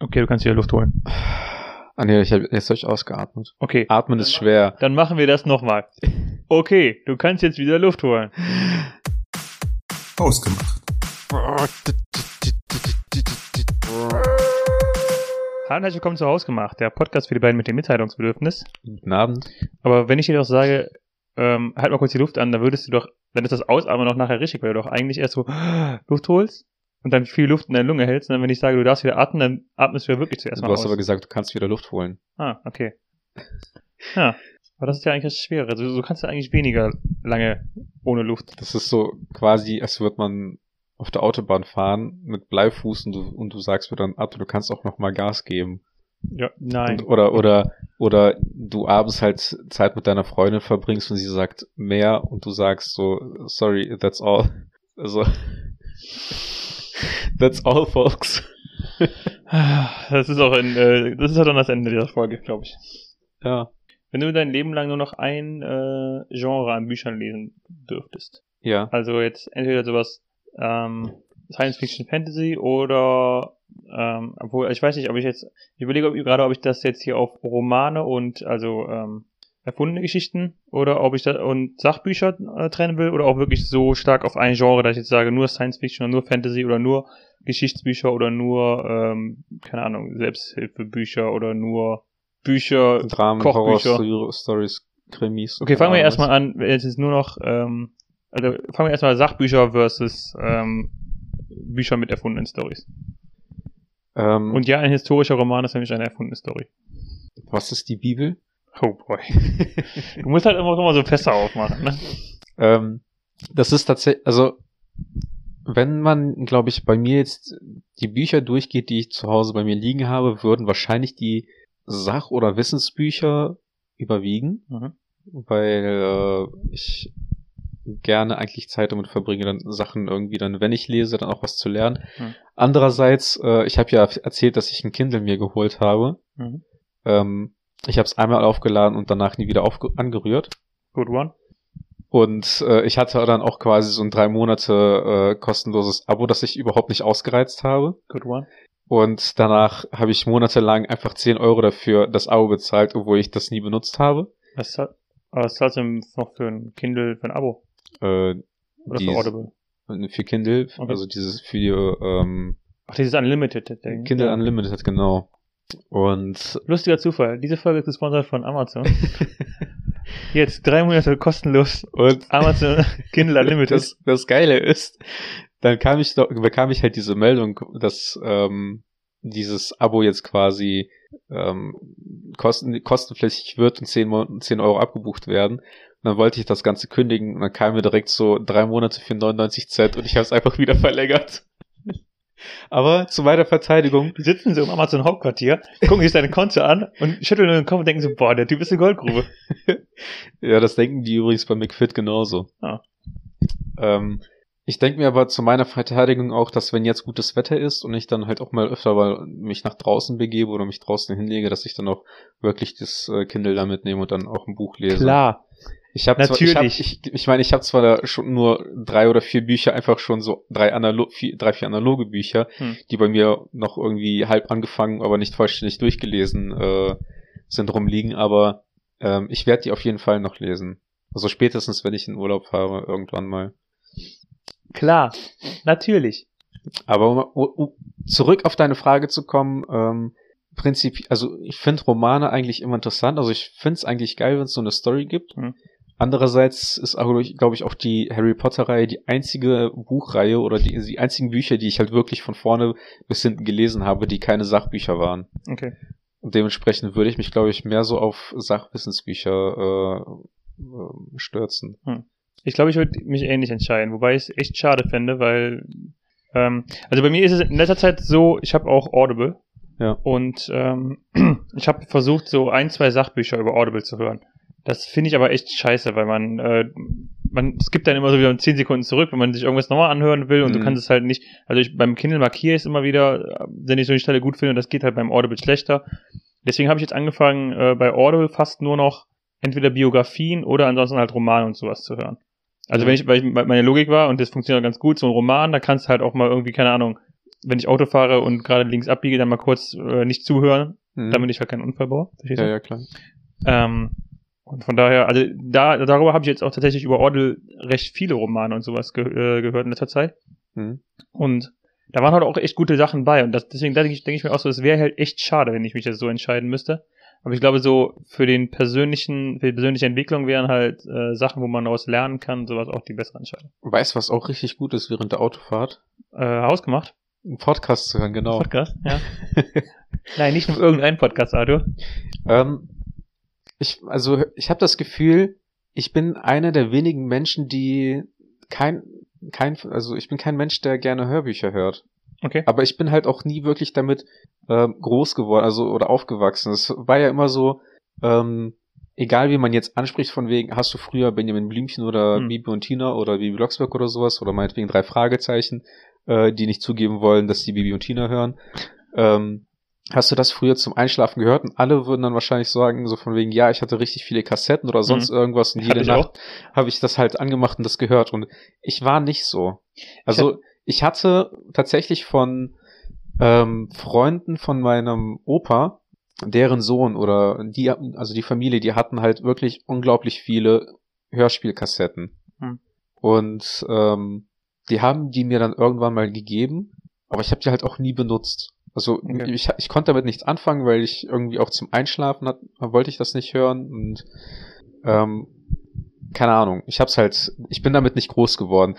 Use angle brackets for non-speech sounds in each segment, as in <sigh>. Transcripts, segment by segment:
Okay, du kannst wieder Luft holen. Ah nee, ich habe jetzt hab ich ausgeatmet. Okay. Atmen ist schwer. Dann machen wir das nochmal. Okay, du kannst jetzt wieder Luft holen. Ausgemacht. Hallo und herzlich willkommen zu Hausgemacht, der Podcast für die beiden mit dem Mitteilungsbedürfnis. Guten Abend. Aber wenn ich dir doch sage, ähm, halt mal kurz die Luft an, dann würdest du doch, dann ist das Ausatmen noch nachher richtig, weil du doch eigentlich erst so <gasps> Luft holst und dann viel Luft in der Lunge hältst. Und dann, wenn ich sage, du darfst wieder atmen, dann atmest du ja wirklich zuerst Du mal hast aus. aber gesagt, du kannst wieder Luft holen. Ah, okay. Ja, aber das ist ja eigentlich das Schwere. Also, du kannst ja eigentlich weniger lange ohne Luft. Das ist so quasi, als würde man auf der Autobahn fahren mit Bleifuß und du, und du sagst mir dann ab, du kannst auch noch mal Gas geben. Ja, nein. Und, oder, oder, oder du abends halt Zeit mit deiner Freundin verbringst und sie sagt mehr und du sagst so, sorry, that's all. Also, that's all, folks. <laughs> Das ist auch ein, äh, das ist ja dann das Ende dieser Folge, glaube ich. Ja. Wenn du dein Leben lang nur noch ein äh, Genre an Büchern lesen dürftest. Ja. Also jetzt entweder sowas ähm, Science Fiction Fantasy oder ähm, obwohl ich weiß nicht, ob ich jetzt ich überlege gerade, ob ich das jetzt hier auf Romane und also ähm, erfundene Geschichten oder ob ich das und Sachbücher äh, trennen will oder auch wirklich so stark auf ein Genre, dass ich jetzt sage nur Science Fiction oder nur Fantasy oder nur Geschichtsbücher oder nur ähm, keine Ahnung Selbsthilfebücher oder nur Bücher Dramen, Kochbücher. Horror, Stories, Krimis. Okay, fangen wir erstmal an. Jetzt ist nur noch, ähm, also fangen wir erstmal Sachbücher versus ähm, Bücher mit erfundenen Stories. Ähm, Und ja, ein historischer Roman ist nämlich eine erfundene Story. was ist die Bibel? Oh boy. <laughs> du musst halt immer, immer so Fässer aufmachen, ne? Ähm, das ist tatsächlich, also wenn man, glaube ich, bei mir jetzt die Bücher durchgeht, die ich zu Hause bei mir liegen habe, würden wahrscheinlich die Sach- oder Wissensbücher überwiegen, Mhm. weil äh, ich gerne eigentlich Zeit damit verbringe, dann Sachen irgendwie dann, wenn ich lese, dann auch was zu lernen. Mhm. Andererseits, äh, ich habe ja erzählt, dass ich ein Kindle mir geholt habe. Mhm. Ähm, ich habe es einmal aufgeladen und danach nie wieder angerührt. Good one. Und äh, ich hatte dann auch quasi so ein drei Monate äh, kostenloses Abo, das ich überhaupt nicht ausgereizt habe. Good one. Und danach habe ich monatelang einfach 10 Euro dafür das Abo bezahlt, obwohl ich das nie benutzt habe. Was zahl- was zahlst du denn noch für ein Kindle, für ein Abo? Äh, Oder für Audible? für Kindle, Okay. also dieses für die ähm, Ach, dieses Unlimited-Ding. Kindle Ja. Unlimited, genau. Und Lustiger Zufall. Diese Folge ist gesponsert von Amazon. <laughs> Jetzt drei Monate kostenlos und Amazon <laughs> Kindle Unlimited. das, das Geile ist, dann kam ich doch, bekam ich halt diese Meldung, dass ähm, dieses Abo jetzt quasi ähm, kosten, kostenpflichtig wird und 10, Mon 10 Euro abgebucht werden. Und dann wollte ich das Ganze kündigen und dann kam mir direkt so drei Monate für 99 Cent und ich habe es einfach wieder verlängert. Aber zu meiner Verteidigung, <laughs> sitzen so im Amazon Hauptquartier, gucken sich deine Konto an und schütteln den Kopf und denken so, boah, der Typ ist eine Goldgrube. <laughs> ja, das denken die übrigens bei McFit genauso. Ah. Ähm, ich denke mir aber zu meiner Verteidigung auch, dass wenn jetzt gutes Wetter ist und ich dann halt auch mal öfter mal mich nach draußen begebe oder mich draußen hinlege, dass ich dann auch wirklich das äh, Kindle da mitnehme und dann auch ein Buch lese. Klar. Ich habe zwar, ich, hab, Natürlich. ich, ich meine, ich habe zwar da schon nur drei oder vier Bücher, einfach schon so drei, analo vier, drei vier analoge Bücher, Hm. die bei mir noch irgendwie halb angefangen, aber nicht vollständig durchgelesen äh, sind rumliegen, aber ähm, ich werde die auf jeden Fall noch lesen. Also spätestens, wenn ich in Urlaub fahre, irgendwann mal. Klar. Natürlich. Aber um, um, um zurück auf deine Frage zu kommen, ähm, Prinzip, also ich finde Romane eigentlich immer interessant. Also ich finde es eigentlich geil, wenn es so eine Story gibt. Mhm. Andererseits ist, glaube ich, auch die Harry Potter-Reihe die einzige Buchreihe oder die, die einzigen Bücher, die ich halt wirklich von vorne bis hinten gelesen habe, die keine Sachbücher waren. Okay. Und dementsprechend würde ich mich, glaube ich, mehr so auf Sachwissensbücher äh, äh, stürzen. Ich glaube, ich würde mich ähnlich entscheiden, wobei ich es echt schade fände, weil ähm, also bei mir ist es in letzter Zeit so, ich habe auch Audible Ja. und ähm, <clears throat> ich habe versucht, so ein, zwei Sachbücher über Audible zu hören. Das finde ich aber echt scheiße, weil man, äh, man, es gibt dann immer so wieder 10 Sekunden zurück, wenn man sich irgendwas nochmal anhören will und du Mhm. kannst es halt nicht, also ich, beim Kindle markiere ich es immer wieder, äh, wenn ich so eine Stelle gut finde und das geht halt beim Audible schlechter. Deswegen habe ich jetzt angefangen, äh, bei Audible fast nur noch entweder Biografien oder ansonsten halt Romane und sowas zu hören. Also Ja. wenn ich, weil ich, meine Logik war, und das funktioniert ganz gut, so ein Roman, da kannst du halt auch mal irgendwie, keine Ahnung, wenn ich Auto fahre und gerade links abbiege, dann mal kurz äh, nicht zuhören, Mhm. damit ich halt keinen Unfall baue. Du? ja, ja, klar. Ähm, und von daher, also da, darüber habe ich jetzt auch tatsächlich über Ordel recht viele Romane und sowas ge äh, gehört in letzter Zeit. Mhm. Und da waren halt auch echt gute Sachen bei. Und das, deswegen denke ich, denke ich mir auch so, es wäre halt echt schade, wenn ich mich jetzt so entscheiden müsste. Aber ich glaube, so für den persönlichen, für die persönliche Entwicklung wären halt äh, Sachen, wo man daraus lernen kann, sowas auch die bessere Entscheidung. Weißt du, was auch richtig gut ist während der Autofahrt? Äh, Hausgemacht? Einen Podcast zu hören, genau. Podcast, ja. <laughs> Nein, nicht nur irgendein Podcast, Arthur. Ähm, ich, also ich habe das Gefühl, ich bin einer der wenigen Menschen, die kein, kein, also ich bin kein Mensch, der gerne Hörbücher hört. Okay. Aber ich bin halt auch nie wirklich damit ähm, groß geworden, also oder aufgewachsen. Es war ja immer so, ähm, egal wie man jetzt anspricht, von wegen, hast du früher Benjamin Blümchen oder Hm. Bibi und Tina oder Bibi Blocksberg oder sowas oder meinetwegen drei Fragezeichen, äh, die nicht zugeben wollen, dass die Bibi und Tina hören. Ähm, hast du das früher zum Einschlafen gehört? Und alle würden dann wahrscheinlich sagen, so von wegen, ja, ich hatte richtig viele Kassetten oder sonst irgendwas und jede ich Nacht habe ich das halt angemacht und das gehört. Und ich war nicht so. Also ich hatte tatsächlich von ähm, Freunden von meinem Opa, deren Sohn oder die, also die Familie, die hatten halt wirklich unglaublich viele Hörspielkassetten. Hm. Und ähm, die haben die mir dann irgendwann mal gegeben, aber ich habe die halt auch nie benutzt. Also Okay. ich, ich konnte damit nichts anfangen, weil ich irgendwie auch zum Einschlafen hat, wollte ich das nicht hören und ähm, keine Ahnung. Ich hab's halt, ich bin damit nicht groß geworden.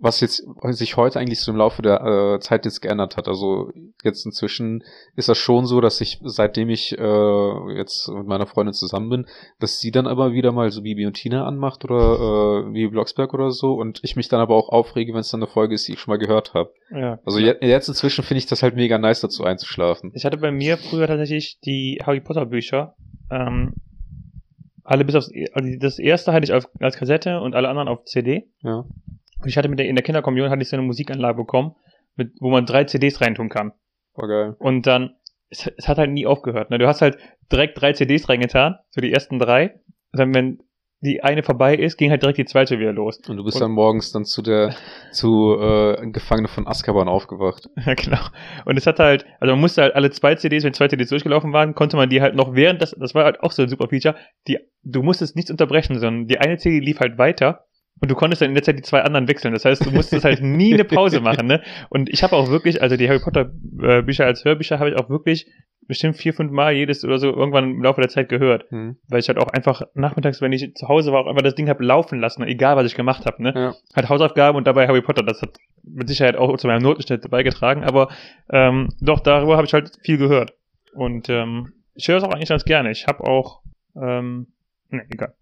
Was jetzt sich heute eigentlich so im Laufe der äh, Zeit jetzt geändert hat. Also jetzt inzwischen ist das schon so, dass ich, seitdem ich äh, jetzt mit meiner Freundin zusammen bin, dass sie dann aber wieder mal so Bibi und Tina anmacht oder äh, Bibi Blocksberg oder so und ich mich dann aber auch aufrege, wenn es dann eine Folge ist, die ich schon mal gehört habe. Ja. Also je, jetzt inzwischen finde ich das halt mega nice, dazu einzuschlafen. Ich hatte bei mir früher tatsächlich die Harry Potter Bücher. Ähm, alle bis aufs, also das erste hatte ich auf, als Kassette und alle anderen auf CD. Ja. Und ich hatte mit der, in der Kinderkommunion hatte ich so eine Musikanlage bekommen, mit, wo man drei CDs reintun kann. War geil. Und dann, es, es hat halt nie aufgehört. Ne? Du hast halt direkt drei CDs reingetan, so die ersten drei. Und dann, wenn die eine vorbei ist, ging halt direkt die zweite wieder los. Und du bist Und- dann morgens dann zu der, zu äh, Gefangene von Azkaban aufgewacht. <laughs> Ja, genau. Und es hat halt, also man musste halt alle zwei CDs, wenn zwei CDs durchgelaufen waren, konnte man die halt noch während, das, das war halt auch so ein super Feature, die, du musstest nichts unterbrechen, sondern die eine CD lief halt weiter und du konntest dann in der Zeit die zwei anderen wechseln. Das heißt, du musstest halt nie eine Pause machen, ne? Und ich habe auch wirklich, also die Harry Potter äh, Bücher als Hörbücher habe ich auch wirklich bestimmt vier, fünf Mal jedes oder so irgendwann im Laufe der Zeit gehört. Hm. Weil ich halt auch einfach nachmittags, wenn ich zu Hause war, auch einfach das Ding hab laufen lassen, egal was ich gemacht habe, ne? Ja. Halt Hausaufgaben und dabei Harry Potter. Das hat mit Sicherheit auch zu meinem Notenschnitt beigetragen, aber ähm, doch, darüber habe ich halt viel gehört. Und ähm, ich höre es auch eigentlich ganz gerne. Ich habe auch, ähm, ne, egal.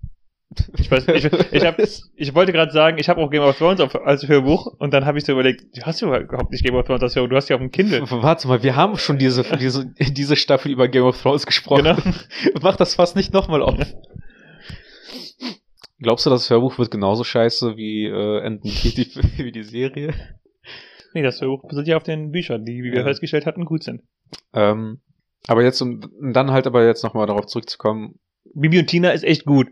Ich weiß, ich, ich, hab, ich wollte gerade sagen, ich habe auch Game of Thrones auf, als Hörbuch und dann habe ich so überlegt, hast du überhaupt nicht Game of Thrones als Hörbuch? Du hast ja auf dem Kindle. Warte mal, wir haben schon diese, diese, diese Staffel über Game of Thrones gesprochen. Genau. <laughs> Mach das fast nicht nochmal auf. Glaubst du, das Hörbuch wird genauso scheiße wie, äh, wie, die, <laughs> wie die Serie? Nee, das Hörbuch basiert ja auf den Büchern, die, wie wir Ja. festgestellt hatten, gut sind. Ähm, aber jetzt, um dann halt aber jetzt nochmal darauf zurückzukommen, Bibi und Tina ist echt gut.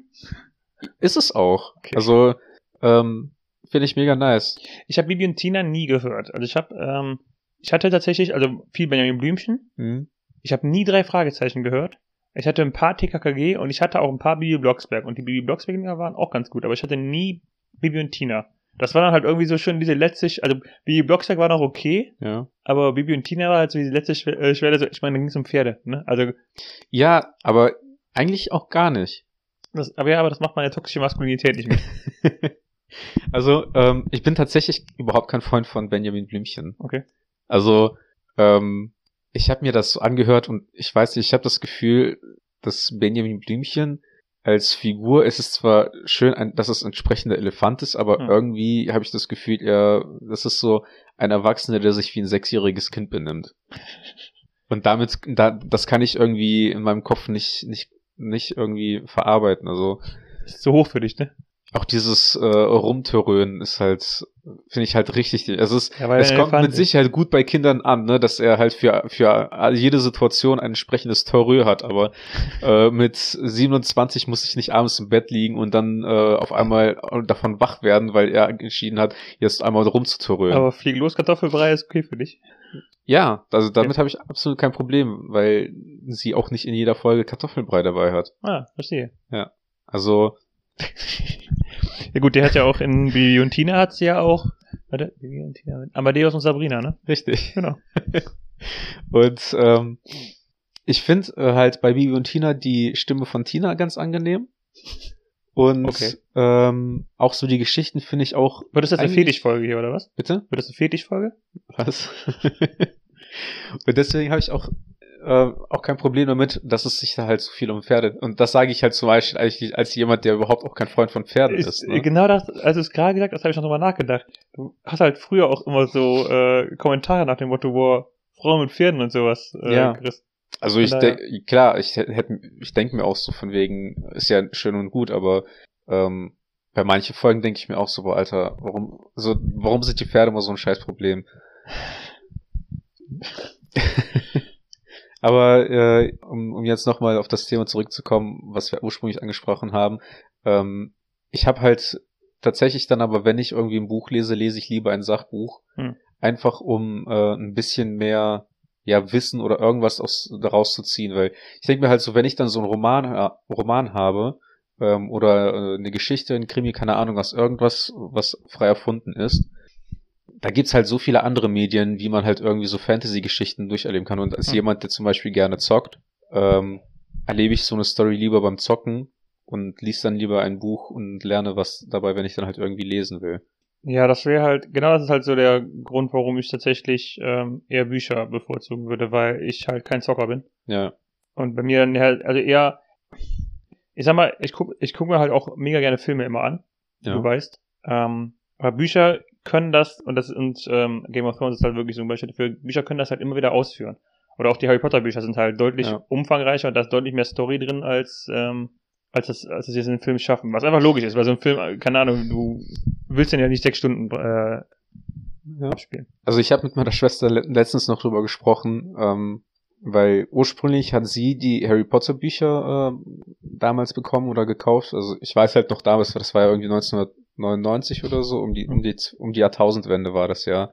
Ist es auch. Okay. Also, ähm, finde ich mega nice. Ich habe Bibi und Tina nie gehört. Also ich habe, ähm, ich hatte tatsächlich, also viel Benjamin Blümchen. Hm? Ich habe nie drei Fragezeichen gehört. Ich hatte ein paar TKKG und ich hatte auch ein paar Bibi Blocksberg. Und die Bibi Blocksberg Dinger waren auch ganz gut, aber ich hatte nie Bibi und Tina. Das war dann halt irgendwie so schön diese letzte, also Bibi Blocksberg war noch okay, Ja. aber Bibi und Tina war halt so diese letzte äh, Schwelle, so, ich meine, da ging es um Pferde, ne? Also, Ja, aber eigentlich auch gar nicht. Das, aber ja, aber das macht meine toxische Maskulinität nicht mit. <laughs> Also, ähm, ich bin tatsächlich überhaupt kein Freund von Benjamin Blümchen. Okay. Also, ähm, ich habe mir das so angehört und ich weiß nicht, ich habe das Gefühl, dass Benjamin Blümchen als Figur, es ist zwar schön, dass es ein entsprechender Elefant ist, aber Hm. irgendwie habe ich das Gefühl, er, das ist so ein Erwachsener, der sich wie ein sechsjähriges Kind benimmt. Und damit, da, das kann ich irgendwie in meinem Kopf nicht, nicht, nicht irgendwie verarbeiten. Also Ist zu hoch für dich, ne? auch dieses äh, Rumtörönen ist halt finde ich halt richtig. Also es, Ja, es kommt mit. Sicherheit gut bei Kindern an, ne, dass er halt für, für jede Situation ein entsprechendes Terror hat, aber <laughs> äh, mit 27 muss ich nicht abends im Bett liegen und dann äh, auf einmal davon wach werden, weil er entschieden hat, jetzt einmal rumzuterrören. Aber flieg los, Kartoffelbrei ist okay für dich. Ja, also damit habe ich absolut kein Problem, weil sie auch nicht in jeder Folge Kartoffelbrei dabei hat. Ah, verstehe. Also, <laughs> Ja gut, der hat ja auch in Bibi und Tina hat sie ja auch. Warte, Bibi und Tina. Amadeus und Sabrina, ne? richtig. Genau. <laughs> Und ähm, ich finde äh, halt bei Bibi und Tina die Stimme von Tina ganz angenehm. Und Okay. ähm, auch so die Geschichten finde ich auch. Wird das jetzt eine Fetischfolge hier, oder was? Bitte? Wird das eine Fetischfolge? Was? <laughs> und deswegen habe ich auch, äh, auch kein Problem damit, dass es sich da halt so viel um Pferde. Und das sage ich halt zum Beispiel eigentlich als jemand, der überhaupt auch kein Freund von Pferden ist. Ist, ne? Genau das, als du es gerade gesagt hast, habe ich noch drüber nachgedacht. Du hast halt früher auch immer so äh, Kommentare nach dem Motto, wo Frauen mit Pferden und sowas äh, Ja. gerissen. Also ich denke, klar, ich hätte, ich denke mir auch so von wegen, ist ja schön und gut, aber ähm, bei manchen Folgen denke ich mir auch so, boah, Alter, warum, so, warum sind die Pferde immer so ein Scheißproblem? <laughs> <laughs> aber äh, um, um jetzt nochmal auf das Thema zurückzukommen, was wir ursprünglich angesprochen haben, ähm, ich habe halt tatsächlich dann aber, wenn ich irgendwie ein Buch lese, lese ich lieber ein Sachbuch, Hm. einfach um äh, ein bisschen mehr ja Wissen oder irgendwas aus, daraus zu ziehen, weil ich denke mir halt so, wenn ich dann so einen Roman, ha- Roman habe ähm, oder äh, eine Geschichte, ein Krimi, keine Ahnung, was irgendwas, was frei erfunden ist, da gibt's halt so viele andere Medien, wie man halt irgendwie so Fantasy-Geschichten durcherleben kann. Und als Hm. jemand, der zum Beispiel gerne zockt, ähm, erlebe ich so eine Story lieber beim Zocken und lies dann lieber ein Buch und lerne was dabei, wenn ich dann halt irgendwie lesen will. Ja, das wäre halt, genau das ist halt so der Grund, warum ich tatsächlich ähm, eher Bücher bevorzugen würde, weil ich halt kein Zocker bin. Ja, Und bei mir dann halt, also eher, ich sag mal, ich guck, ich guck mir halt auch mega gerne Filme immer an, ja. du weißt. Ähm, aber Bücher können das, und das und ähm, Game of Thrones ist halt wirklich so ein Beispiel dafür, Bücher können das halt immer wieder ausführen. Oder auch die Harry Potter Bücher sind halt deutlich Ja. umfangreicher und da ist deutlich mehr Story drin als, ähm, als das, als das jetzt in einem Film schaffen. Was einfach logisch ist, weil so ein Film, äh, keine Ahnung, du willst den ja nicht sechs Stunden äh, ja. abspielen. Also ich habe mit meiner Schwester le letztens noch drüber gesprochen, ähm, weil ursprünglich hat sie die Harry Potter Bücher äh, damals bekommen oder gekauft. Also ich weiß halt noch damals, das war ja irgendwie 1999 oder so, um die um die um die Jahrtausendwende war das ja,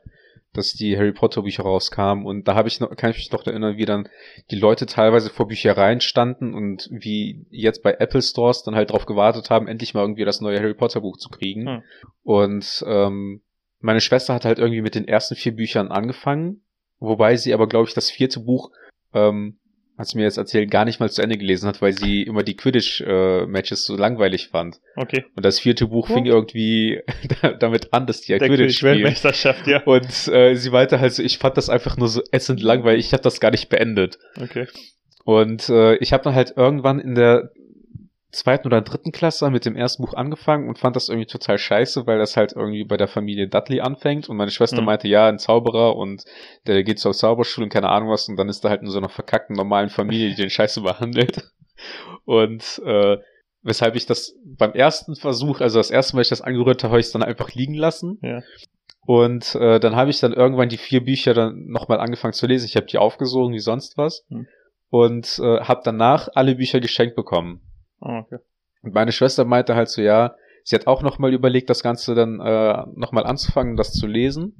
dass die Harry Potter Bücher rauskamen und da habe ich noch kann ich mich noch erinnern, wie dann die Leute teilweise vor Büchereien standen und wie jetzt bei Apple Stores dann halt drauf gewartet haben, endlich mal irgendwie das neue Harry Potter Buch zu kriegen. Hm. Und ähm, meine Schwester hat halt irgendwie mit den ersten vier Büchern angefangen, wobei sie aber, glaube ich, das vierte Buch, ähm, hat sie mir jetzt erzählt, gar nicht mal zu Ende gelesen hat, weil sie immer die Quidditch-Matches so langweilig fand. Okay. Und das vierte Buch Ja. fing irgendwie <laughs> da- damit an, dass die ja Der Quidditch spielen. Weltmeisterschaft, ja. Und äh, sie meinte halt so, ich fand das einfach nur so ätzend langweilig, ich habe das gar nicht beendet. Okay. Und äh, ich habe dann halt irgendwann in der zweiten oder dritten Klasse mit dem ersten Buch angefangen und fand das irgendwie total scheiße, weil das halt irgendwie bei der Familie Dudley anfängt und meine Schwester Mhm. meinte, ja, ein Zauberer und der geht zur Zauberschule und keine Ahnung was und dann ist da halt in so einer verkackten normalen Familie, die den Scheiße behandelt. Und äh, weshalb ich das beim ersten Versuch, also das erste Mal, ich das angerührt habe, habe ich es dann einfach liegen lassen. Ja. Und äh, dann habe ich dann irgendwann die vier Bücher dann nochmal angefangen zu lesen. Ich habe die aufgesogen wie sonst was. Hm. Und äh, habe danach alle Bücher geschenkt bekommen. Oh, okay. Und meine Schwester meinte halt so, ja, sie hat auch nochmal überlegt, das Ganze dann äh, nochmal anzufangen, das zu lesen.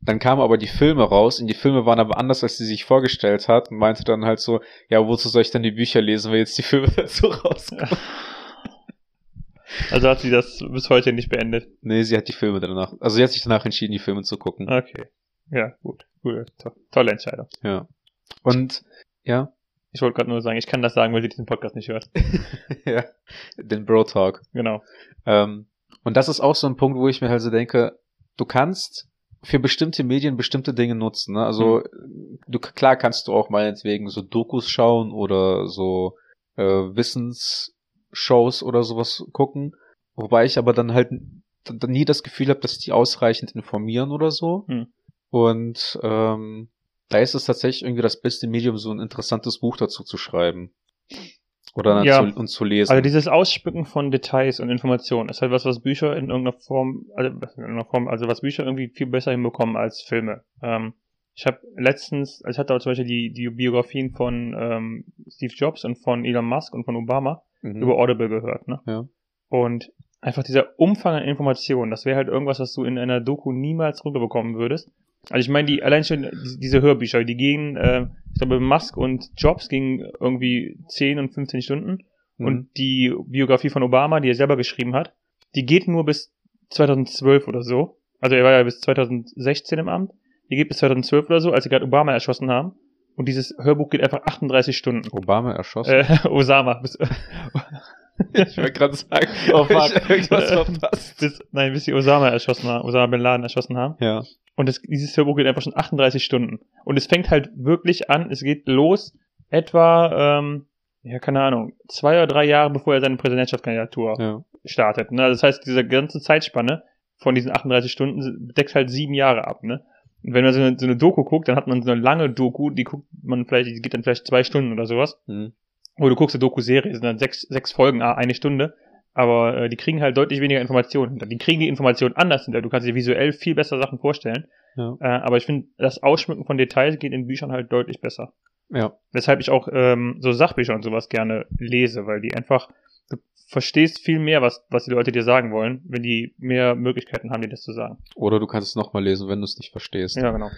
Dann kamen aber die Filme raus und die Filme waren aber anders, als sie sich vorgestellt hat und meinte dann halt so, ja, wozu soll ich denn die Bücher lesen, wenn jetzt die Filme <laughs> dazu rauskommen? Also hat sie das bis heute nicht beendet. Nee, sie hat die Filme danach, also sie hat sich danach entschieden, die Filme zu gucken. Okay. Ja, gut. Cool. To tolle Entscheidung. Ja. Und, ja, Ich wollte gerade nur sagen, ich kann das sagen, weil sie diesen Podcast nicht hört. <laughs> ja, den Bro Talk. Genau. Ähm, und das ist auch so ein Punkt, wo ich mir halt so denke, du kannst für bestimmte Medien bestimmte Dinge nutzen. Ne? Also du klar kannst du auch meinetwegen so Dokus schauen oder so äh, Wissensshows oder sowas gucken, wobei ich aber dann halt nie das Gefühl habe, dass die ausreichend informieren oder so. Hm. Und ähm, da ist es tatsächlich irgendwie das beste Medium, so ein interessantes Buch dazu zu schreiben. Oder dann Ja. zu, und zu lesen. Also dieses Ausspücken von Details und Informationen ist halt was, was Bücher in irgendeiner Form, also was in irgendeiner Form, also was Bücher irgendwie viel besser hinbekommen als Filme. Ähm, ich habe letztens, also ich hatte auch zum Beispiel die, die Biografien von ähm, Steve Jobs und von Elon Musk und von Obama Mhm. über Audible gehört, ne? Ja. Und einfach dieser Umfang an Informationen, das wäre halt irgendwas, was du in einer Doku niemals runterbekommen würdest. Also ich meine, die allein schon die- diese Hörbücher, die gehen, äh, ich glaube, Musk und Jobs gingen irgendwie 10 und 15 Stunden. Mhm. Und die Biografie von Obama, die er selber geschrieben hat, die geht nur bis 2012 oder so. Also er war ja bis 2016 im Amt. Die geht bis 2012 oder so, als sie gerade Obama erschossen haben. Und dieses Hörbuch geht einfach 38 Stunden. Obama erschossen. Äh, <laughs> Osama. Ich wollte gerade sagen, <laughs> Oh, fuck. irgendwas verpasst. bis, nein, bis sie Osama erschossen haben, Osama Bin Laden erschossen haben. Ja. Und das, dieses Hörbuch geht einfach schon 38 Stunden. Und es fängt halt wirklich an, es geht los etwa, ähm, ja, keine Ahnung, zwei oder drei Jahre bevor er seine Präsidentschaftskandidatur Ja. startet. Ne? Das heißt, diese ganze Zeitspanne von diesen 38 Stunden deckt halt sieben Jahre ab. Ne? Und wenn man so eine, so eine Doku guckt, dann hat man so eine lange Doku, die guckt man vielleicht, die geht dann vielleicht zwei Stunden oder sowas. Mhm. Oder du guckst eine Doku-Serie, sind dann sechs, sechs Folgen, ah, eine Stunde. Aber äh, die kriegen halt deutlich weniger Informationen hinter. Die kriegen die Informationen anders hinter. Du kannst dir visuell viel besser Sachen vorstellen. Ja. Äh, aber ich finde, das Ausschmücken von Details geht in Büchern halt deutlich besser. Ja. Weshalb ich auch ähm, so Sachbücher und sowas gerne lese, weil die einfach, du verstehst viel mehr, was, was die Leute dir sagen wollen, wenn die mehr Möglichkeiten haben, dir das zu sagen. Oder du kannst es nochmal lesen, wenn du es nicht verstehst. Ja, genau.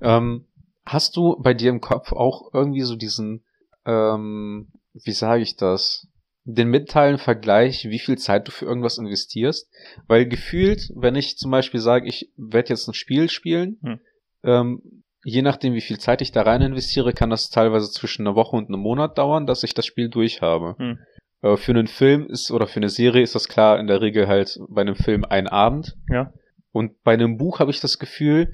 Ähm, hast du bei dir im Kopf auch irgendwie so diesen, ähm, wie sage ich das, den mitteilen Vergleich, wie viel Zeit du für irgendwas investierst? Weil gefühlt, wenn ich zum Beispiel sage, ich werde jetzt ein Spiel spielen, Hm. ähm, je nachdem, wie viel Zeit ich da rein investiere, kann das teilweise zwischen einer Woche und einem Monat dauern, dass ich das Spiel durchhabe. Hm. Äh, für einen Film ist oder für eine Serie ist das klar in der Regel halt bei einem Film ein Abend. Ja. Und bei einem Buch habe ich das Gefühl,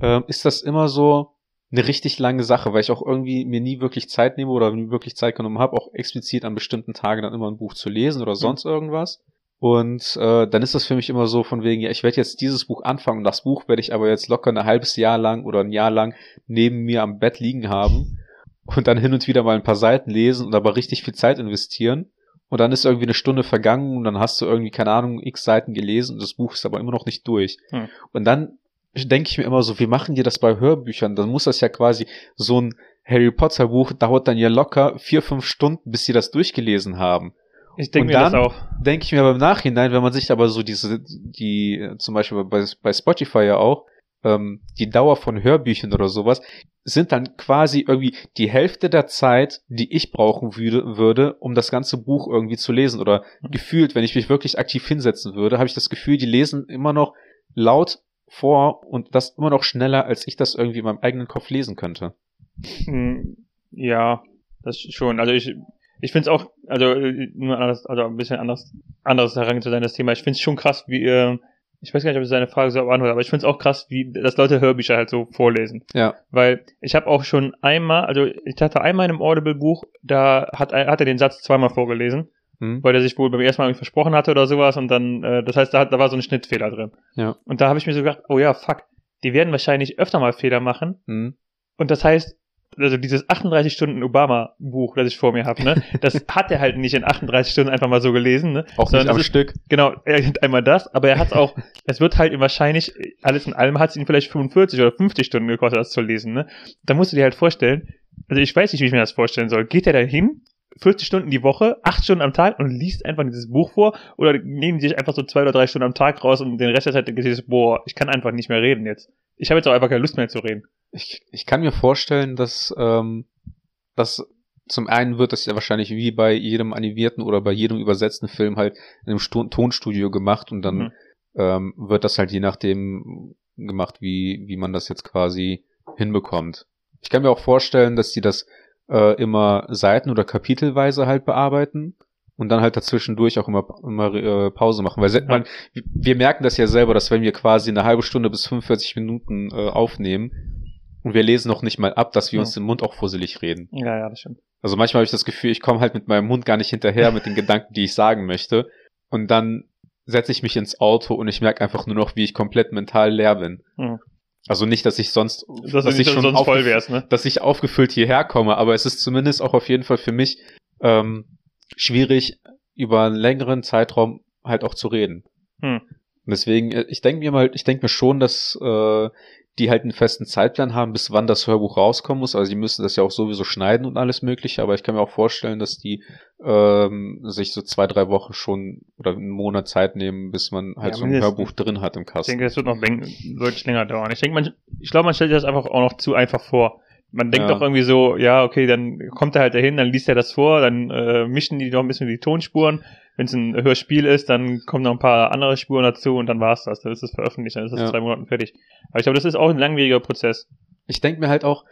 äh, ist das immer so eine richtig lange Sache, weil ich auch irgendwie mir nie wirklich Zeit nehme oder nie wirklich Zeit genommen habe, auch explizit an bestimmten Tagen dann immer ein Buch zu lesen oder sonst irgendwas. Und äh, dann ist das für mich immer so von wegen, ja, ich werde jetzt dieses Buch anfangen und das Buch werde ich aber jetzt locker ein halbes Jahr lang oder ein Jahr lang neben mir am Bett liegen haben und dann hin und wieder mal ein paar Seiten lesen und aber richtig viel Zeit investieren. Und dann ist irgendwie eine Stunde vergangen und dann hast du irgendwie, keine Ahnung, x Seiten gelesen und das Buch ist aber immer noch nicht durch. Hm. Und dann denke ich mir immer so, wie machen die das bei Hörbüchern? Dann muss das ja quasi so ein Harry Potter Buch dauert dann ja locker vier, fünf Stunden, bis sie das durchgelesen haben. Ich denke mir das auch. Denke ich mir aber im Nachhinein, wenn man sich aber so diese, die, zum Beispiel bei, bei Spotify ja auch, ähm, die Dauer von Hörbüchern oder sowas, sind dann quasi irgendwie die Hälfte der Zeit, die ich brauchen würde, würde um das ganze Buch irgendwie zu lesen. Oder Mhm. gefühlt, wenn ich mich wirklich aktiv hinsetzen würde, habe ich das Gefühl, die lesen immer noch laut vor und das immer noch schneller, als ich das irgendwie in meinem eigenen Kopf lesen könnte. Hm, Ja, das schon. Also ich, ich finde es auch, also äh, nur anders, also ein bisschen anders, anderes herangehen das Thema. Ich finde es schon krass, wie, äh, ich weiß gar nicht, ob ich seine Frage so beantworte, aber ich finde es auch krass, wie, dass Leute Hörbücher halt so vorlesen. Ja. Weil ich habe auch schon einmal, also ich hatte einmal in einem Audible-Buch, da hat, hat er den Satz zweimal vorgelesen, Hm? weil er sich wohl beim ersten Mal irgendwie versprochen hatte oder sowas und dann, äh, das heißt, da, hat, da war so ein Schnittfehler drin. Ja. Und da habe ich mir so gedacht, oh ja, fuck, die werden wahrscheinlich öfter mal Fehler machen Hm? und das heißt, also dieses 38 Stunden Obama-Buch, das ich vor mir habe, ne, <laughs> das hat er halt nicht in 38 Stunden einfach mal so gelesen, ne? Auch Sondern nicht am ist- Stück. Genau, er hat einmal das, aber er hat auch, <laughs> es wird halt ihm wahrscheinlich, alles in allem hat es ihn vielleicht 45 oder 50 Stunden gekostet, das zu lesen, ne? Da musst du dir halt vorstellen, also ich weiß nicht, wie ich mir das vorstellen soll. Geht er da hin, 40 Stunden die Woche, 8 Stunden am Tag und liest einfach dieses Buch vor oder nehmen die sich einfach so zwei oder drei Stunden am Tag raus und den Rest der Zeit denkt sich, boah, ich kann einfach nicht mehr reden jetzt. Ich habe jetzt auch einfach keine Lust mehr zu reden. Ich, ich kann mir vorstellen, dass ähm, das zum einen wird das ja wahrscheinlich wie bei jedem animierten oder bei jedem übersetzten Film halt in einem Stu Tonstudio gemacht und dann Mhm. ähm, wird das halt je nachdem gemacht, wie, wie man das jetzt quasi hinbekommt. Ich kann mir auch vorstellen, dass die das äh, immer seiten- oder kapitelweise halt bearbeiten und dann halt dazwischendurch auch immer, immer äh, Pause machen. Weil Ja. man, wir merken das ja selber, dass wenn wir quasi eine halbe Stunde bis 45 Minuten äh, aufnehmen und wir lesen noch nicht mal ab, dass wir Ja. uns den Mund auch fusselig reden. Ja, ja, das stimmt. Also manchmal habe ich das Gefühl, ich komme halt mit meinem Mund gar nicht hinterher mit den Gedanken, die ich sagen möchte. Und dann setze ich mich ins Auto und ich merke einfach nur noch, wie ich komplett mental leer bin. Mhm. Also nicht, dass ich sonst, Dass, du nicht schon sonst voll wärst, ne? dass ich aufgefüllt hierher komme, aber es ist zumindest auch auf jeden Fall für mich ähm, schwierig, über einen längeren Zeitraum halt auch zu reden. Hm. Deswegen, äh, ich denke mir mal, ich denke mir schon, dass äh, die halt einen festen Zeitplan haben, bis wann das Hörbuch rauskommen muss. Also die müssen das ja auch sowieso schneiden und alles mögliche, aber ich kann mir auch vorstellen, dass die ähm, sich so zwei, drei Wochen schon oder einen Monat Zeit nehmen, bis man halt Ja, so ein. Hörbuch drin hat im Ich Kasten. denke, das wird noch deutlich länger dauern. Ich denke, man, ich glaube, man stellt sich das einfach auch noch zu einfach vor. Man denkt Ja. doch irgendwie so, ja, okay, dann kommt er halt dahin, dann liest er das vor, dann äh, mischen die noch ein bisschen die Tonspuren. Wenn es ein Hörspiel ist, dann kommen noch ein paar andere Spuren dazu und dann war's das. Dann ist es veröffentlicht, dann ist es Ja. zwei Monaten fertig. Aber ich glaube, das ist auch ein langwieriger Prozess. Ich denke mir halt auch,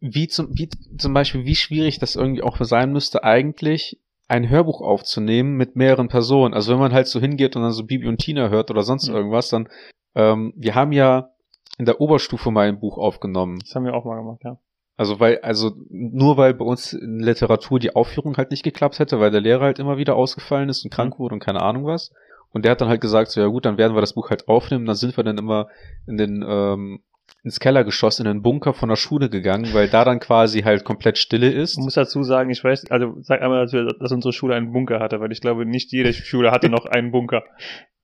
wie zum, wie zum Beispiel, wie schwierig das irgendwie auch sein müsste, eigentlich ein Hörbuch aufzunehmen mit mehreren Personen. Also wenn man halt so hingeht und dann so Bibi und Tina hört oder sonst Mhm. irgendwas, dann, ähm, wir haben ja in der Oberstufe mal ein Buch aufgenommen. Das haben wir auch mal gemacht, ja. Also weil, also nur weil bei uns in Literatur die Aufführung halt nicht geklappt hätte, weil der Lehrer halt immer wieder ausgefallen ist und krank wurde und keine Ahnung was. Und der hat dann halt gesagt, so ja gut, dann werden wir das Buch halt aufnehmen. Dann sind wir dann immer in den ähm, ins Kellergeschoss in den Bunker von der Schule gegangen, weil da dann quasi halt komplett Stille ist. Ich muss dazu sagen, ich weiß, also sag einmal, dass unsere Schule einen Bunker hatte, weil ich glaube, nicht jede Schule hatte noch einen Bunker. <laughs>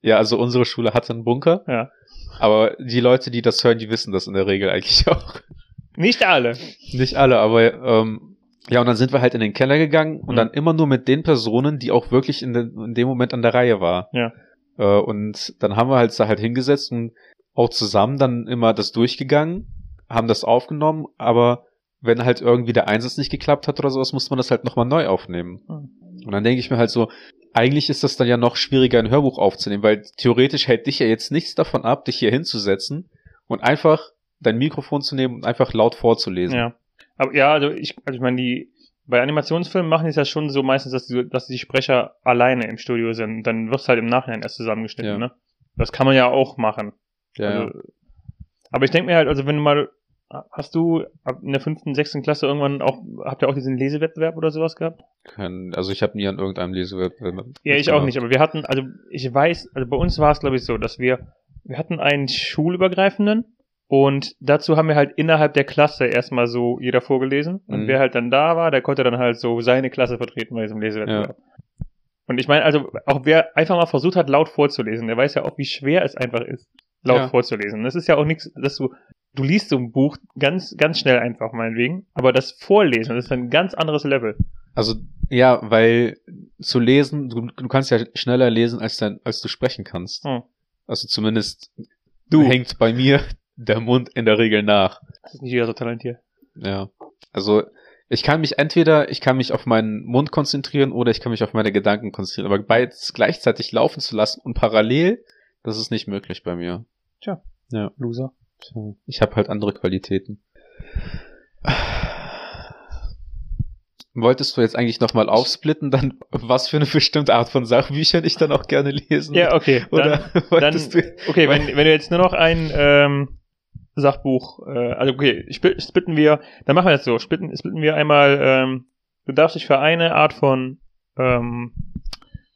Ja, also unsere Schule hatte einen Bunker. Ja. Aber die Leute, die das hören, die wissen das in der Regel eigentlich <laughs> auch. Nicht alle. Nicht alle, aber ähm, ja, und dann sind wir halt in den Keller gegangen und Mhm. dann immer nur mit den Personen, die auch wirklich in, den, in dem Moment an der Reihe war. Ja. Äh, und dann haben wir halt da halt hingesetzt und auch zusammen dann immer das durchgegangen, haben das aufgenommen, aber wenn halt irgendwie der Einsatz nicht geklappt hat oder sowas, musste man das halt nochmal neu aufnehmen. Mhm. Und dann denke ich mir halt so, eigentlich ist das dann ja noch schwieriger, ein Hörbuch aufzunehmen, weil theoretisch hält dich ja jetzt nichts davon ab, dich hier hinzusetzen und einfach dein Mikrofon zu nehmen und einfach laut vorzulesen. Ja. Aber ja, also ich, also ich meine, die bei Animationsfilmen machen die es ja schon so meistens, dass die, dass die Sprecher alleine im Studio sind. Dann wird es halt im Nachhinein erst zusammengeschnitten, Ja. ne? Das kann man ja auch machen. Ja, also, aber ich denke mir halt, also wenn du mal, hast du in der fünften, sechsten Klasse irgendwann auch, habt ihr auch diesen Lesewettbewerb oder sowas gehabt? Kein, also ich habe nie an irgendeinem Lesewettbewerb. Ja, ich auch nicht, aber wir hatten, also ich weiß, also bei uns war es glaube ich so, dass wir, wir hatten einen schulübergreifenden und dazu haben wir halt innerhalb der Klasse erstmal so jeder vorgelesen und Mhm. wer halt dann da war, der konnte dann halt so seine Klasse vertreten bei diesem Lesewettbewerb. Und ich meine, also auch wer einfach mal versucht hat, laut vorzulesen, der weiß ja auch, wie schwer es einfach ist, laut Ja. vorzulesen. Das ist ja auch nichts, dass du, du liest so ein Buch ganz, ganz schnell einfach meinetwegen, aber das Vorlesen, das ist ein ganz anderes Level. Also ja, weil zu lesen, du, du kannst ja schneller lesen, als, dein, als du sprechen kannst. Hm. Also zumindest Du. hängt bei mir der Mund in der Regel nach. Das ist nicht jeder so talentiert. Ja. Also ich kann mich entweder, ich kann mich auf meinen Mund konzentrieren oder ich kann mich auf meine Gedanken konzentrieren. Aber beides gleichzeitig laufen zu lassen und parallel, das ist nicht möglich bei mir. Loser. Tja, Ich habe halt andere Qualitäten. Wolltest du jetzt eigentlich nochmal aufsplitten, dann was für eine bestimmte Art von Sachbüchern ich dann auch gerne lesen? Ja, okay. Dann, Oder dann, wolltest du, okay, wenn, wenn du jetzt nur noch ein ähm, Sachbuch, äh, also okay, spl- splitten wir, dann machen wir das so, splitten, splitten wir einmal, ähm, du darfst dich für eine Art von ähm,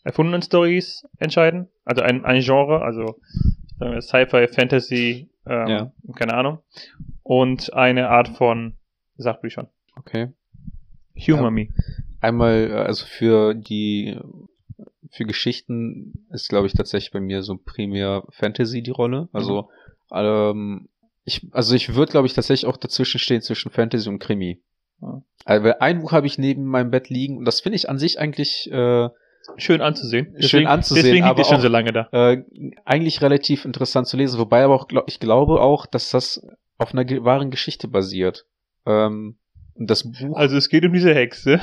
erfundenen Stories entscheiden, also ein, ein Genre, also sagen wir Sci-Fi, Fantasy, ähm, Ja. keine Ahnung, und eine Art von Sachbüchern. okay. Humor. Me. Einmal, äh, also für die, für Geschichten ist, glaube ich, tatsächlich bei mir so primär Fantasy die Rolle. Also, ähm, ich, also ich würde, glaube ich, tatsächlich auch dazwischen stehen zwischen Fantasy und Krimi. Ja. Also ein Buch habe ich neben meinem Bett liegen und das finde ich an sich eigentlich äh, Schön anzusehen. Schön anzusehen, Deswegen liegt aber schon auch- so lange da. äh, eigentlich relativ interessant zu lesen, wobei aber auch glaub, ich glaube auch, dass das auf einer ge wahren Geschichte basiert. Ähm, das Buch, Also es geht um diese Hexe,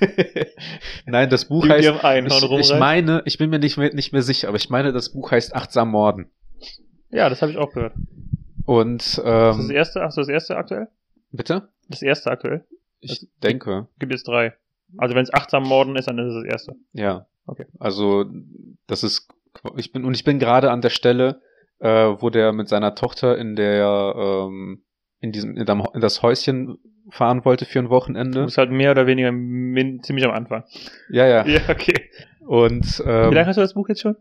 <laughs> nein, das Buch die heißt, ich, ich meine, ich bin mir nicht mehr, nicht mehr sicher, aber ich meine, das Buch heißt Achtsam Morden. Ja, das habe ich auch gehört. Und Ist das das ähm, erste? Ach, so, das erste aktuell? bitte? Das erste aktuell? Ich denke, Gibt es drei. Also wenn es achtsam Morden ist, dann ist es das erste. ja. Okay. Also das ist, ich bin und ich bin gerade an der Stelle, äh, wo der mit seiner Tochter in der ähm, in diesem in, dem, in das Häuschen fahren wollte für ein Du Wochenende. bist halt mehr oder weniger min ziemlich am Anfang. Ja, ja. Ja, okay. Und Wie lange ähm, hast du das Buch jetzt schon?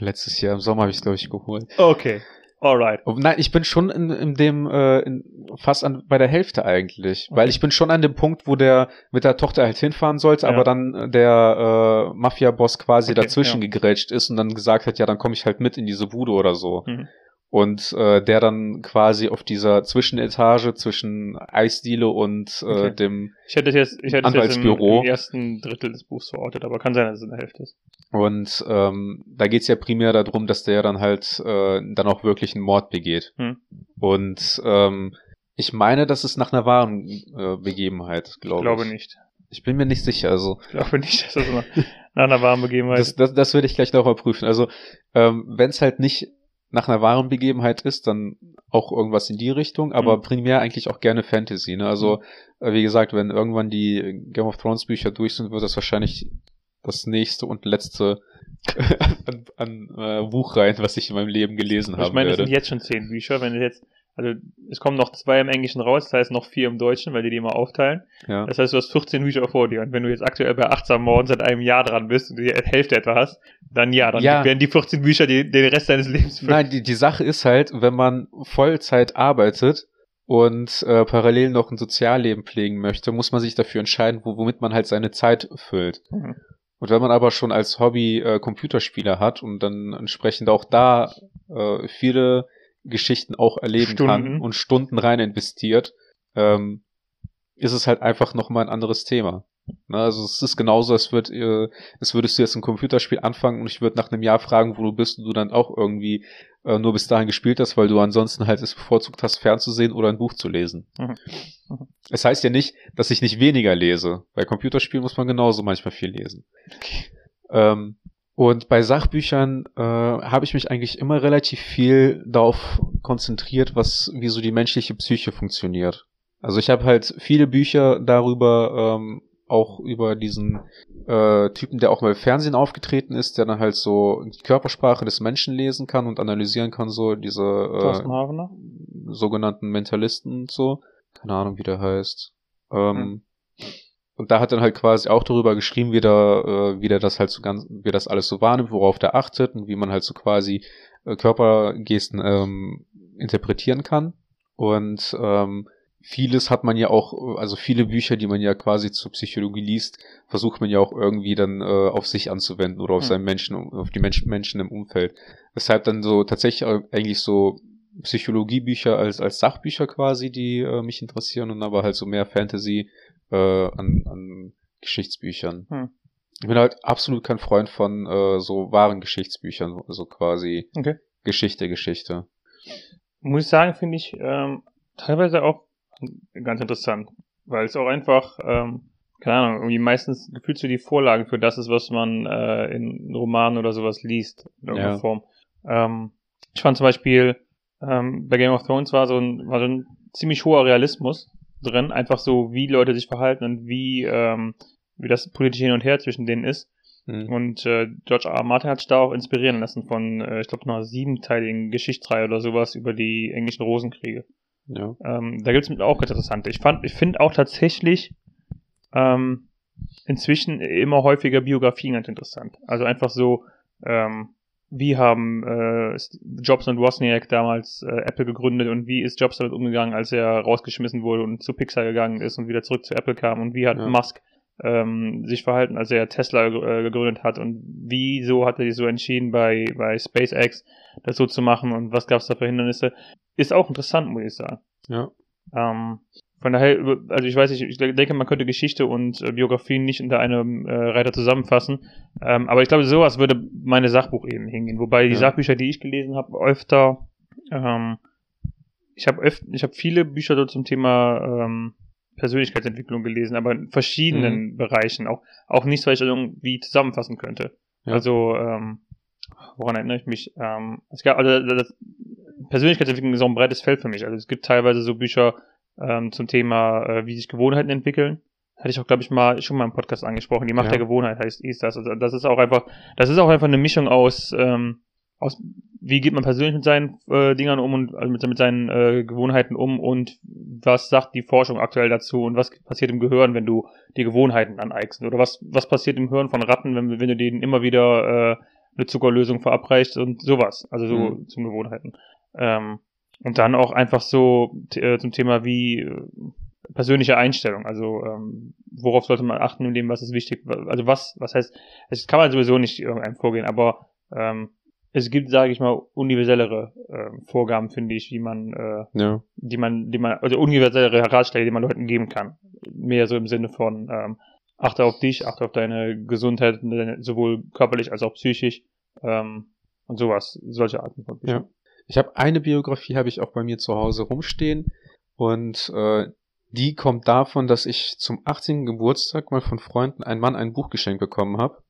letztes Jahr im Sommer habe ich es glaube ich geholt. Okay. Alright. Oh, Nein, ich bin schon in, in dem äh, in, fast an bei der Hälfte eigentlich, weil ich bin schon an dem Punkt, wo der mit der Tochter halt hinfahren sollte, Ja. aber dann äh, der äh, Mafia-Boss quasi Okay, dazwischen ja. gegrätscht ist und dann gesagt hat, ja, dann komme ich halt mit in diese Bude oder so. Mhm. Und äh, der dann quasi auf dieser Zwischenetage zwischen Eisdiele und äh, Okay. dem Ich hätte es jetzt, ich hätte es jetzt im, Anwaltsbüro. im ersten Drittel des Buchs verortet, aber kann sein, dass es in der Hälfte ist. und ähm, da geht's ja primär darum, dass der dann halt äh, dann auch wirklich einen Mord begeht. Hm. Und ähm, ich meine, das ist nach einer wahren äh, Begebenheit, Ich glaube glaube ich. nicht. Ich bin mir nicht sicher. Also Ich glaube nicht, dass das nach, nach einer warmen Begebenheit das, das, das würde ich gleich noch mal prüfen. Also ähm, wenn es halt nicht nach einer wahren Begebenheit ist, dann auch irgendwas in die Richtung, aber Mhm. primär eigentlich auch gerne Fantasy. Ne? Also äh, wie gesagt, wenn irgendwann die Game of Thrones Bücher durch sind, wird das wahrscheinlich das nächste und letzte <laughs> an, an äh, Buchreihen, was ich in meinem Leben gelesen Ich haben meine, es sind jetzt schon zehn Bücher. Wenn du jetzt, also es kommen noch zwei im Englischen raus, das heißt noch vier im Deutschen, weil die die immer aufteilen. Ja. Das heißt, du hast 14 Bücher vor dir. Und wenn du jetzt aktuell bei 18 Morden seit einem Jahr dran bist und die Hälfte etwa hast, dann ja, dann Ja. werden die 14 Bücher die, den Rest deines Lebens füllen. Nein, die, die Sache ist halt, wenn man Vollzeit arbeitet und äh, parallel noch ein Sozialleben pflegen möchte, muss man sich dafür entscheiden, wo, womit man halt seine Zeit füllt. Mhm. Und wenn man aber schon als Hobby äh, Computerspieler hat und dann entsprechend auch da äh, viele Geschichten auch erleben Stunden. kann und Stunden rein investiert, ähm, ist es halt einfach nochmal ein anderes Thema. Ne, also es ist genauso, als, würd, äh, als würdest du jetzt ein Computerspiel anfangen und ich würde nach einem Jahr fragen, wo du bist und du dann auch irgendwie äh, nur bis dahin gespielt hast, weil du ansonsten halt es bevorzugt hast, fernzusehen oder ein Buch zu lesen. Mhm. Mhm. Es heißt ja nicht, dass ich nicht weniger lese. Bei Computerspielen muss man genauso manchmal viel lesen. Ähm, und bei Sachbüchern äh, habe ich mich eigentlich immer relativ viel darauf konzentriert, was wie so die menschliche Psyche funktioniert. Also ich habe halt viele Bücher darüber, ähm, auch über diesen äh, Typen, der auch mal im Fernsehen aufgetreten ist, der dann halt so die Körpersprache des Menschen lesen kann und analysieren kann, so diese äh, sogenannten Mentalisten und so. Keine Ahnung, wie der heißt. Ähm, Hm. Und da hat dann halt quasi auch darüber geschrieben, wie der, äh, wie der das halt so ganz, wie das alles so wahrnimmt, worauf der achtet und wie man halt so quasi äh, Körpergesten ähm, interpretieren kann. Und ähm, vieles hat man ja auch, also viele Bücher, die man ja quasi zur Psychologie liest, versucht man ja auch irgendwie dann äh, auf sich anzuwenden oder auf Hm. seinen Menschen, auf die Menschen, Menschen im Umfeld. Weshalb dann so tatsächlich eigentlich so Psychologiebücher als, als Sachbücher quasi, die äh, mich interessieren und aber halt so mehr Fantasy äh, an, an Geschichtsbüchern. Hm. Ich bin halt absolut kein Freund von äh, so wahren Geschichtsbüchern, so quasi Okay. Geschichte, Geschichte. Muss ich sagen, finde ich ähm, teilweise auch ganz interessant, weil es auch einfach, ähm, keine Ahnung, irgendwie meistens gefühlt so die Vorlagen für das ist, was man äh, in Romanen oder sowas liest, in irgendeiner Ja. Form. Ähm, ich fand zum Beispiel, ähm, bei Game of Thrones war so ein, war so ein ziemlich hoher Realismus drin, einfach so, wie Leute sich verhalten und wie, ähm, wie das politische Hin und Her zwischen denen ist. Hm. Und äh, George R. R. Martin hat sich da auch inspirieren lassen von, äh, ich glaube, einer siebenteiligen Geschichtsreihe oder sowas über die englischen Rosenkriege. Ja. Ähm, da gibt's auch ganz interessante. Ich fand, ich finde auch tatsächlich ähm, inzwischen immer häufiger Biografien ganz interessant. Also einfach so, ähm, wie haben äh, Jobs und Wozniak damals äh, Apple gegründet und wie ist Jobs damit umgegangen, als er rausgeschmissen wurde und zu Pixar gegangen ist und wieder zurück zu Apple kam und wie hat Ja. Musk ähm, sich verhalten, als er Tesla äh, gegründet hat und wieso hat er sich so entschieden, bei, bei SpaceX das so zu machen und was gab es da für Hindernisse, ist auch interessant, muss ich sagen. Ja. Ähm, von daher, also ich weiß nicht, ich denke, man könnte Geschichte und äh, Biografien nicht unter einem äh, Reiter zusammenfassen. Ähm, aber ich glaube, sowas würde meine Sachbuch eben hingehen. Wobei die Ja. Sachbücher, die ich gelesen habe, öfter, ähm, ich habe öfter, ich habe viele Bücher so zum Thema ähm, Persönlichkeitsentwicklung gelesen, aber in verschiedenen Bereichen, auch, auch nichts, was ich irgendwie zusammenfassen könnte. Ja. Also, ähm, woran erinnere ich mich? Ähm, es gab, also das, Persönlichkeitsentwicklung ist auch ein breites Feld für mich. Also es gibt teilweise so Bücher ähm, zum Thema, äh, wie sich Gewohnheiten entwickeln. Hatte ich auch, glaube ich, mal schon mal im Podcast angesprochen. Die Macht Ja. der Gewohnheit heißt ist das. Also das ist auch einfach, das ist auch einfach eine Mischung aus, ähm, aus wie geht man persönlich mit seinen äh, Dingern um und also mit, mit seinen äh, Gewohnheiten um und was sagt die Forschung aktuell dazu und was passiert im Gehirn, wenn du die Gewohnheiten aneignest oder was was passiert im Hirn von Ratten, wenn, wenn du denen immer wieder äh, eine Zuckerlösung verabreichst und sowas, also so Mhm. zum Gewohnheiten. Ähm, und dann auch einfach so äh, zum Thema wie äh, persönliche Einstellung. Also ähm, worauf sollte man achten in dem, was ist wichtig? Also was, was heißt, es kann man sowieso nicht irgendeinem vorgehen, aber ähm, es gibt, sage ich mal, universellere äh, Vorgaben, finde ich, wie man, äh, Ja. die man, die man, also universellere Ratschläge, die man Leuten geben kann. Mehr so im Sinne von ähm, achte auf dich, achte auf deine Gesundheit, deine, sowohl körperlich als auch psychisch ähm, und sowas, solche Arten von Ja. Ich habe eine Biografie, habe ich auch bei mir zu Hause rumstehen und äh, die kommt davon, dass ich zum 18. Geburtstag mal von Freunden ein Mann ein Buch geschenkt bekommen habe.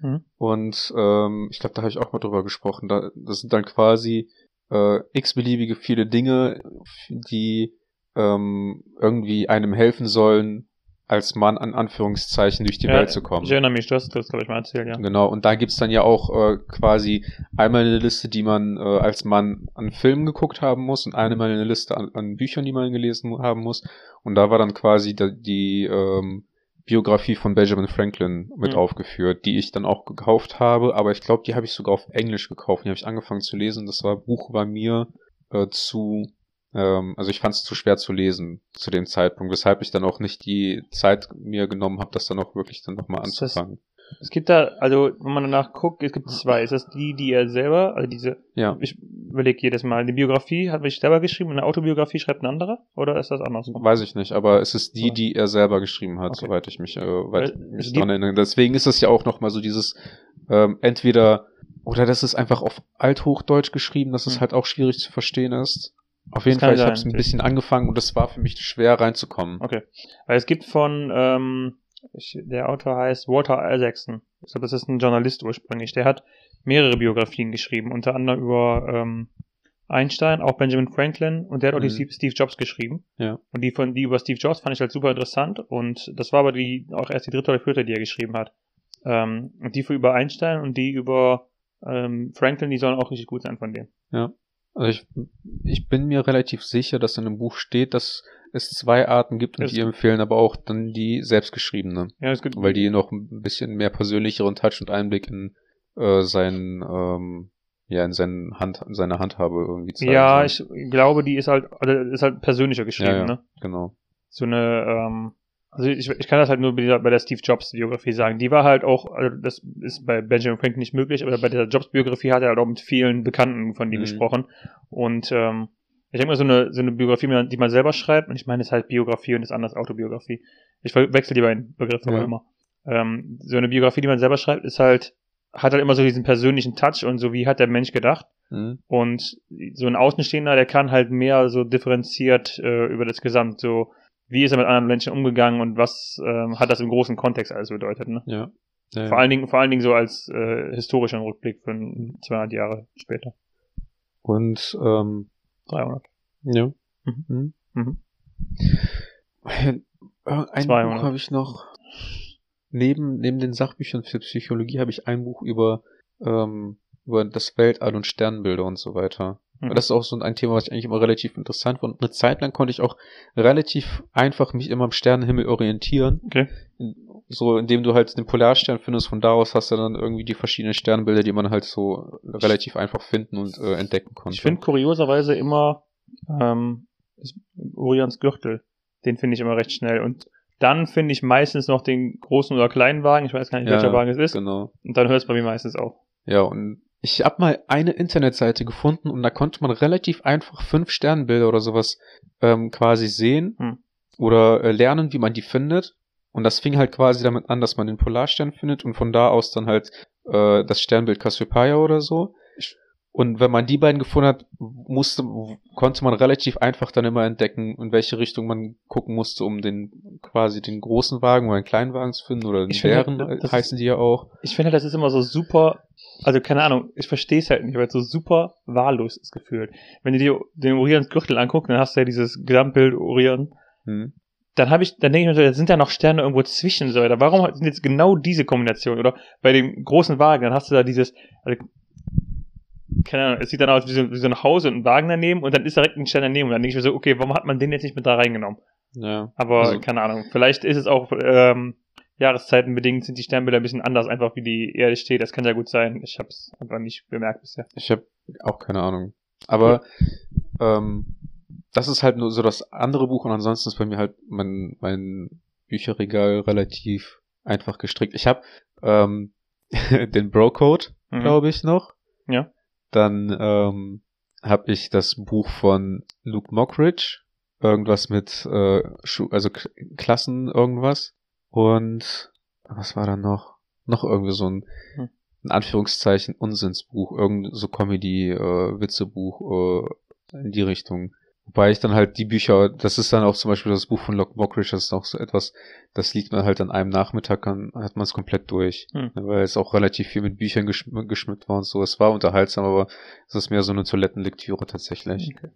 Mhm. Und ähm, ich glaube, da habe ich auch mal drüber gesprochen. Da, das sind dann quasi äh, x-beliebige viele Dinge, die ähm, irgendwie einem helfen sollen, als Mann an Anführungszeichen durch die Ja, Welt zu kommen. Ich erinnere mich, du hast das, glaube ich, mal erzählt, ja. Genau, und da gibt's dann ja auch äh, quasi einmal eine Liste, die man äh, als Mann an Filmen geguckt haben muss und einmal eine Liste an, an Büchern, die man gelesen haben muss. Und da war dann quasi die, die ähm, Biografie von Benjamin Franklin mit Mhm. aufgeführt, die ich dann auch gekauft habe, aber ich glaube, die habe ich sogar auf Englisch gekauft. Die habe ich angefangen zu lesen. Das war Buch war mir äh, zu ähm, also ich fand es zu schwer zu lesen zu dem Zeitpunkt, weshalb ich dann auch nicht die Zeit mir genommen habe, das dann auch wirklich dann nochmal das- anzufangen. Es gibt da, also wenn man danach guckt, es gibt zwei. Ist das die, die er selber, also diese, Ja. ich überlege jedes Mal, die Biografie hat mich selber geschrieben und eine Autobiografie schreibt ein anderer? Oder ist das andersrum? Weiß ich nicht, aber es ist die, die er selber geschrieben hat, Okay. soweit ich mich, äh, weit, mich es dran erinnere. Deswegen ist es ja auch nochmal so dieses, ähm, entweder, oder das ist einfach auf Althochdeutsch geschrieben, dass es Hm. halt auch schwierig zu verstehen ist. Auf jeden Fall, ich habe es ein bisschen angefangen und es war für mich schwer reinzukommen. Okay. Weil es gibt von, ähm, ich, der Autor heißt Walter Isaacson. Ich glaube, das ist ein Journalist ursprünglich. Der hat mehrere Biografien geschrieben, unter anderem über ähm, Einstein, auch Benjamin Franklin und der hat auch die Mhm. Steve- Steve Jobs geschrieben. Ja. Und die von die über Steve Jobs fand ich halt super interessant und das war aber die auch erst die dritte oder vierte, die er geschrieben hat. Ähm, und die für über Einstein und die über ähm, Franklin, die sollen auch richtig gut sein von dem. Also ich, ich bin mir relativ sicher, dass in dem Buch steht, dass es zwei Arten gibt und Es- die empfehlen aber auch dann die selbstgeschriebene. Ja, es gibt Weil die noch ein bisschen mehr persönlicheren Touch und Einblick in äh, seinen, ähm, ja, in seinen Hand, in seine Handhabe irgendwie zeigen. ja, ich glaube, die ist halt also ist halt persönlicher geschrieben, ja, ja, ne? genau. so eine, ähm, also ich, ich kann das halt nur bei der, Steve Jobs Biografie sagen. Die war halt auch, also das ist bei Benjamin Franklin nicht möglich, aber bei der Jobs Biografie hat er halt auch mit vielen Bekannten von ihm Mhm. gesprochen. Und ähm, ich denke mal, so eine, so eine Biografie, die man- selber schreibt, und ich meine, es ist halt Biografie und das andere ist Autobiografie. Ich wechsle die beiden Begriffe Ja. immer. Ähm, so eine Biografie, die man selber schreibt, ist halt, hat halt immer so diesen persönlichen Touch und so, wie hat der Mensch gedacht. Mhm. Und so ein Außenstehender, der kann halt mehr so differenziert äh, über das Gesamt, so wie ist er mit anderen Menschen umgegangen und was ähm, hat das im großen Kontext alles bedeutet. Ne? Ja. ja. Vor allen Dingen, vor allen Dingen so als äh, historischer Rückblick für 200 Jahre später, Und ähm, 300. ja. Mhm. Mhm. Mhm. Ein 200. Buch habe ich noch. Neben, neben den Sachbüchern für Psychologie habe ich ein Buch über, ähm, über das Weltall und Sternbilder und so weiter. Mhm. Das ist auch so ein Thema, was ich eigentlich immer relativ interessant fand. Und eine Zeit lang konnte ich auch relativ einfach mich immer am Sternenhimmel orientieren. Okay. So, indem du halt den Polarstern findest, von da aus hast du dann irgendwie die verschiedenen Sternbilder, die man halt so relativ einfach finden und äh, entdecken konnte. Ich finde kurioserweise immer ähm, Orions Gürtel, den finde ich immer recht schnell. Und dann finde ich meistens noch den großen oder kleinen Wagen, ich weiß gar nicht, Ja, welcher Wagen es ist. Genau. Und dann hört es bei mir meistens auf. Ja, und ich habe mal eine Internetseite gefunden und da konnte man relativ einfach fünf Sternbilder oder sowas ähm, quasi sehen Hm. oder äh, lernen, wie man die findet. Und das fing halt quasi damit an, dass man den Polarstern findet und von da aus dann halt äh, das Sternbild Cassiopeia oder so. Und wenn man die beiden gefunden hat, musste, konnte man relativ einfach dann immer entdecken, in welche Richtung man gucken musste, um den quasi den großen Wagen oder den kleinen Wagen zu finden oder den Bären heißen die ja auch. Ich finde, das ist immer so super, also keine Ahnung, ich verstehe es halt nicht, weil es so super wahllos ist gefühlt. Wenn du dir den Orions Gürtel anguckst, dann hast du ja dieses Gesamtbild Orion. Hm. Dann habe ich, dann denke ich mir so, da sind da noch Sterne irgendwo zwischen so. Oder warum sind jetzt genau diese Kombination? Oder bei dem großen Wagen, dann hast du da dieses, also, keine Ahnung, es sieht dann aus wie so, wie so ein Haus und ein Wagen daneben und dann ist direkt ein Stern daneben. Und dann denke ich mir so, okay, warum hat man den jetzt nicht mit da reingenommen? Ja. Aber Also- keine Ahnung, vielleicht ist es auch ähm, Jahreszeitenbedingt sind die Sternbilder ein bisschen anders, einfach wie die Erde steht. Das kann ja gut sein. Ich habe es einfach nicht bemerkt bisher. Ich habe auch keine Ahnung. Aber ähm, das ist halt nur so das andere Buch und ansonsten ist bei mir halt mein, mein Bücherregal relativ einfach gestrickt. Ich habe ähm, <laughs> den Bro-Code, Mhm. glaube ich, noch. Ja. Dann ähm, habe ich das Buch von Luke Mockridge, irgendwas mit äh, Schu also Klassen irgendwas. Und was war da noch? Noch irgendwie so ein, Hm. in Anführungszeichen Unsinnsbuch, irgend so Comedy, äh, Witzebuch äh, in die Richtung. Wobei ich dann halt die Bücher, das ist dann auch zum Beispiel das Buch von Luke Mockridge, das ist auch so etwas, das liest man halt an einem Nachmittag, dann hat man es komplett durch. Hm. Weil es auch relativ viel mit Büchern geschm geschmückt war und so. Es war unterhaltsam, aber es ist mehr so eine Toilettenlektüre tatsächlich. Okay.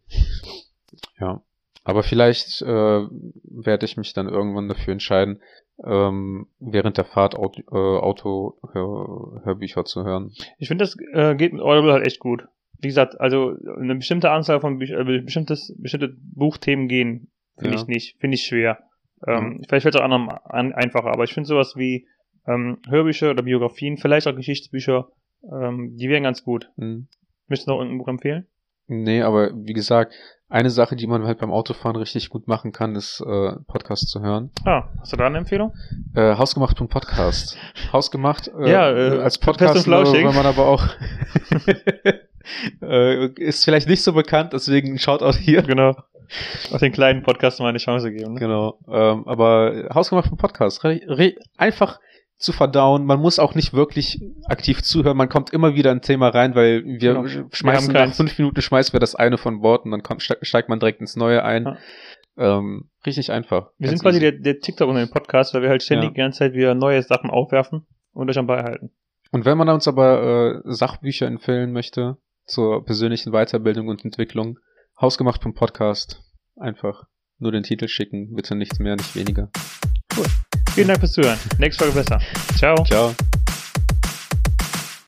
Ja. Aber vielleicht äh, werde ich mich dann irgendwann dafür entscheiden, ähm, während der Fahrt Auto, äh, Auto Hör, Hörbücher zu hören. Ich finde, das äh, geht mit Audible halt echt gut. Wie gesagt, also eine bestimmte Anzahl von Büchern, äh, bestimmtes, bestimmte Buchthemen gehen, finde Ja. ich nicht, finde ich schwer. Ähm, Vielleicht fällt es auch anderen an, einfacher, aber ich finde sowas wie ähm, Hörbücher oder Biografien, vielleicht auch Geschichtsbücher, ähm, die wären ganz gut. Hm. Möchtest du noch irgendein Buch empfehlen? Nee, aber wie gesagt, eine Sache, die man halt beim Autofahren richtig gut machen kann, ist äh, Podcast zu hören. Ah, hast du da eine Empfehlung? Äh, Hausgemacht.podcast. Hausgemacht äh, Ja, äh, als Podcast, wenn man aber auch <laughs> äh, ist vielleicht nicht so bekannt, deswegen Shoutout hier. Genau. Auch den kleinen Podcast mal eine Chance geben. Ne? Genau. Ähm, aber Hausgemacht.podcast, re, re, einfach zu verdauen. Man muss auch nicht wirklich aktiv zuhören. Man kommt immer wieder in ein Thema rein, weil wir Genau. Wir schmeißen haben nach fünf Minuten schmeißen wir das eine von Bord und dann kommt, ste- steigt man direkt ins Neue ein. Ja. Ähm, richtig einfach. Wir Ganz sind quasi der, der TikTok unter dem Podcast, weil wir halt ständig Ja. die ganze Zeit wieder neue Sachen aufwerfen und euch am Ball halten. Und wenn man uns aber äh, Sachbücher empfehlen möchte zur persönlichen Weiterbildung und Entwicklung, hausgemacht.podcast einfach nur den Titel schicken, bitte nichts mehr, nicht weniger. Vielen Dank fürs Zuhören. Nächste Folge besser. Ciao. Ciao.